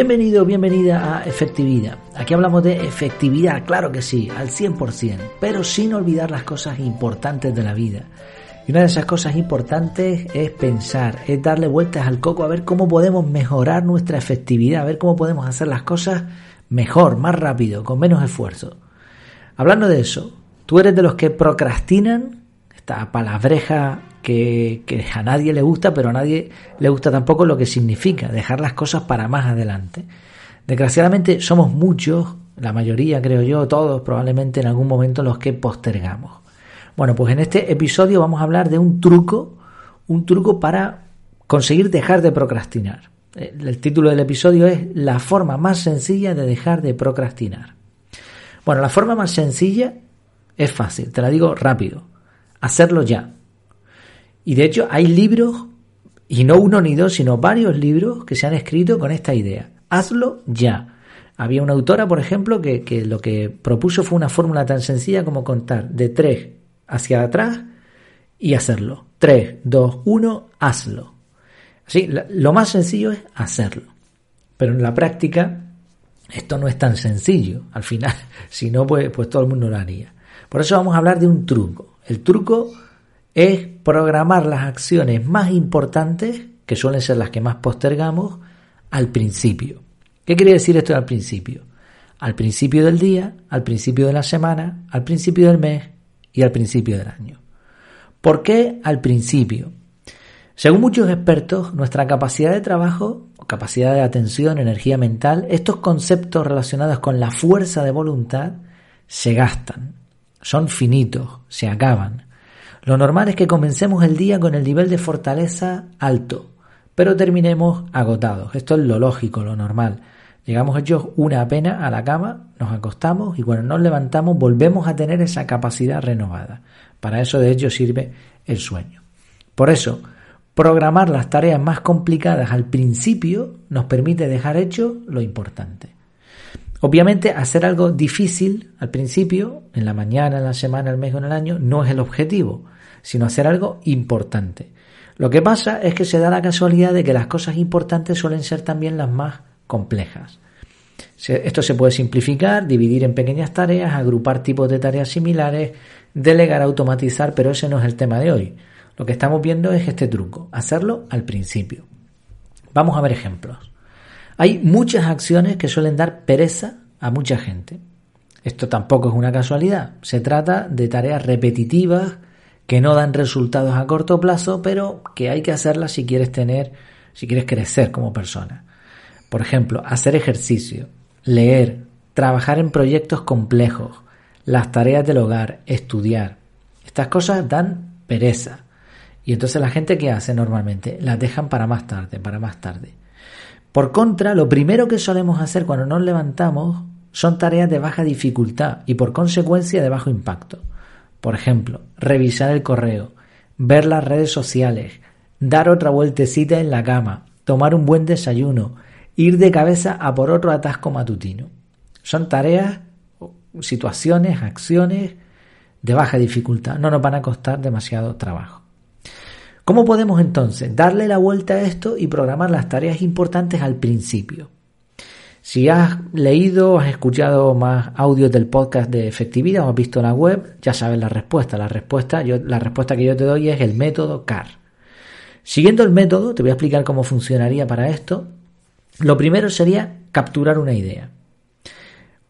bienvenido, bienvenida a Efectividad. Aquí hablamos de efectividad, claro que sí, al 100%, pero sin olvidar las cosas importantes de la vida. Y una de esas cosas importantes es pensar, es darle vueltas al coco a ver cómo podemos mejorar nuestra efectividad, a ver cómo podemos hacer las cosas mejor, más rápido, con menos esfuerzo. Hablando de eso, ¿tú eres de los que procrastinan? Esta palabreja que, a nadie le gusta, pero a nadie le gusta tampoco lo que significa dejar las cosas para más adelante. Desgraciadamente somos muchos, la mayoría creo yo, todos probablemente en algún momento los que postergamos. Bueno, pues en este episodio vamos a hablar de un truco, un truco para conseguir dejar de procrastinar. El título del episodio es La forma más sencilla de dejar de procrastinar. Bueno, la forma más sencilla es fácil, te la digo rápido. Hacerlo ya. Y de hecho hay libros, y no uno ni dos, sino varios libros que se han escrito con esta idea. Hazlo ya. Había una autora, por ejemplo, que, que lo que propuso fue una fórmula tan sencilla como contar de tres hacia atrás y hacerlo. 3, 2, 1, hazlo. Así, lo más sencillo es hacerlo. Pero en la práctica esto no es tan sencillo. Al final, si no, pues, pues todo el mundo lo haría. Por eso vamos a hablar de un truco. El truco es programar las acciones más importantes, que suelen ser las que más postergamos, al principio. ¿Qué quiere decir esto al principio? Al principio del día, al principio de la semana, al principio del mes y al principio del año. ¿Por qué al principio? Según muchos expertos, nuestra capacidad de trabajo, capacidad de atención, energía mental, estos conceptos relacionados con la fuerza de voluntad se gastan, son finitos, se acaban. Lo normal es que comencemos el día con el nivel de fortaleza alto, pero terminemos agotados. Esto es lo lógico, lo normal. Llegamos hechos una pena a la cama, nos acostamos y cuando nos levantamos volvemos a tener esa capacidad renovada. Para eso de hecho sirve el sueño. Por eso, programar las tareas más complicadas al principio nos permite dejar hecho lo importante. Obviamente hacer algo difícil al principio, en la mañana, en la semana, el mes o en el año, no es el objetivo, sino hacer algo importante. Lo que pasa es que se da la casualidad de que las cosas importantes suelen ser también las más complejas. Esto se puede simplificar, dividir en pequeñas tareas, agrupar tipos de tareas similares, delegar, automatizar, pero ese no es el tema de hoy. Lo que estamos viendo es este truco, hacerlo al principio. Vamos a ver ejemplos. Hay muchas acciones que suelen dar pereza a mucha gente. Esto tampoco es una casualidad. Se trata de tareas repetitivas que no dan resultados a corto plazo, pero que hay que hacerlas si quieres tener, si quieres crecer como persona. Por ejemplo, hacer ejercicio, leer, trabajar en proyectos complejos, las tareas del hogar, estudiar. Estas cosas dan pereza. Y entonces la gente que hace normalmente las dejan para más tarde, para más tarde. Por contra, lo primero que solemos hacer cuando nos levantamos son tareas de baja dificultad y por consecuencia de bajo impacto. Por ejemplo, revisar el correo, ver las redes sociales, dar otra vueltecita en la cama, tomar un buen desayuno, ir de cabeza a por otro atasco matutino. Son tareas, situaciones, acciones de baja dificultad. No nos van a costar demasiado trabajo. ¿Cómo podemos entonces darle la vuelta a esto y programar las tareas importantes al principio? Si has leído, has escuchado más audios del podcast de efectividad o has visto la web, ya sabes la respuesta. La respuesta, yo, la respuesta que yo te doy es el método CAR. Siguiendo el método, te voy a explicar cómo funcionaría para esto lo primero sería capturar una idea.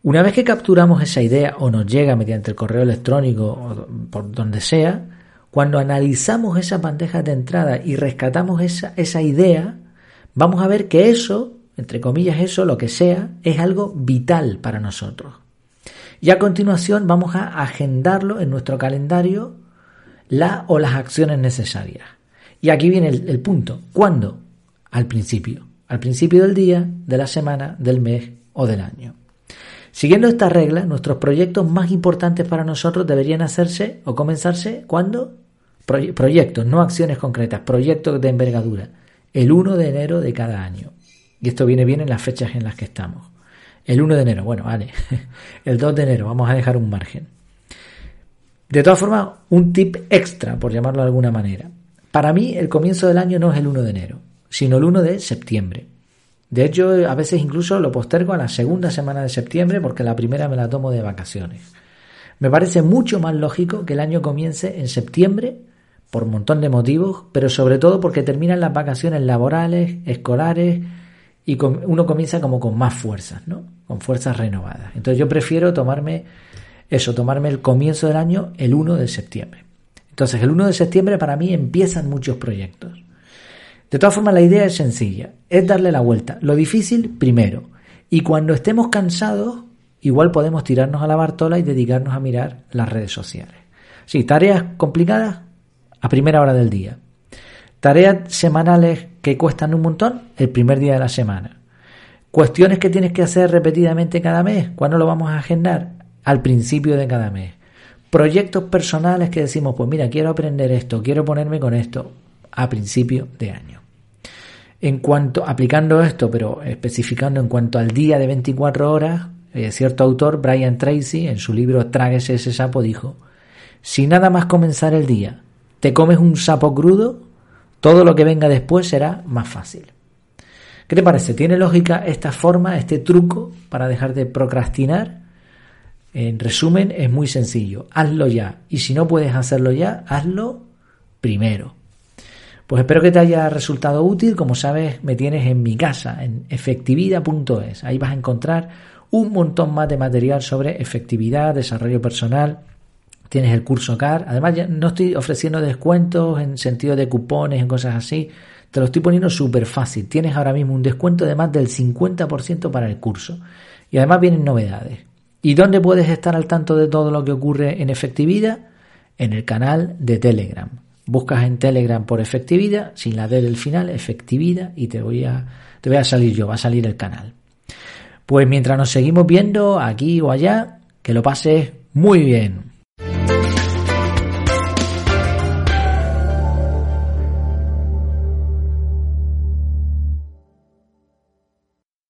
Una vez que capturamos esa idea o nos llega mediante el correo electrónico o por donde sea, cuando analizamos esa bandeja de entrada y rescatamos esa, esa idea, vamos a ver que eso, entre comillas eso, lo que sea, es algo vital para nosotros. Y a continuación vamos a agendarlo en nuestro calendario la o las acciones necesarias. Y aquí viene el punto. ¿Cuándo? Al principio al principio del día, de la semana, del mes o del año. Siguiendo esta regla, nuestros proyectos más importantes para nosotros deberían hacerse o comenzarse cuando proyectos, no acciones concretas, proyectos de envergadura, el 1 de enero de cada año. Y esto viene bien en las fechas en las que estamos. El 1 de enero, bueno, vale. El 2 de enero, vamos a dejar un margen. De todas formas, un tip extra, por llamarlo de alguna manera. Para mí, el comienzo del año no es el 1 de enero sino el 1 de septiembre. De hecho, a veces incluso lo postergo a la segunda semana de septiembre porque la primera me la tomo de vacaciones. Me parece mucho más lógico que el año comience en septiembre por un montón de motivos, pero sobre todo porque terminan las vacaciones laborales, escolares y uno comienza como con más fuerzas, ¿no? Con fuerzas renovadas. Entonces yo prefiero tomarme eso, tomarme el comienzo del año el 1 de septiembre. Entonces el 1 de septiembre para mí empiezan muchos proyectos. De todas formas, la idea es sencilla, es darle la vuelta. Lo difícil primero. Y cuando estemos cansados, igual podemos tirarnos a la bartola y dedicarnos a mirar las redes sociales. Sí, tareas complicadas a primera hora del día. Tareas semanales que cuestan un montón el primer día de la semana. Cuestiones que tienes que hacer repetidamente cada mes. ¿Cuándo lo vamos a agendar? Al principio de cada mes. Proyectos personales que decimos, pues mira, quiero aprender esto, quiero ponerme con esto a principio de año. En cuanto, aplicando esto, pero especificando en cuanto al día de 24 horas, eh, cierto autor, Brian Tracy, en su libro Tráguese ese sapo, dijo, si nada más comenzar el día te comes un sapo crudo, todo lo que venga después será más fácil. ¿Qué te parece? ¿Tiene lógica esta forma, este truco para dejar de procrastinar? En resumen, es muy sencillo. Hazlo ya. Y si no puedes hacerlo ya, hazlo primero. Pues espero que te haya resultado útil. Como sabes, me tienes en mi casa, en efectividad.es. Ahí vas a encontrar un montón más de material sobre efectividad, desarrollo personal. Tienes el curso CAR. Además, ya no estoy ofreciendo descuentos en sentido de cupones, en cosas así. Te lo estoy poniendo súper fácil. Tienes ahora mismo un descuento de más del 50% para el curso. Y además vienen novedades. ¿Y dónde puedes estar al tanto de todo lo que ocurre en efectividad? En el canal de Telegram. Buscas en Telegram por efectividad, sin la D del final, efectividad, y te voy a, te voy a salir yo, va a salir el canal. Pues mientras nos seguimos viendo aquí o allá, que lo pases muy bien.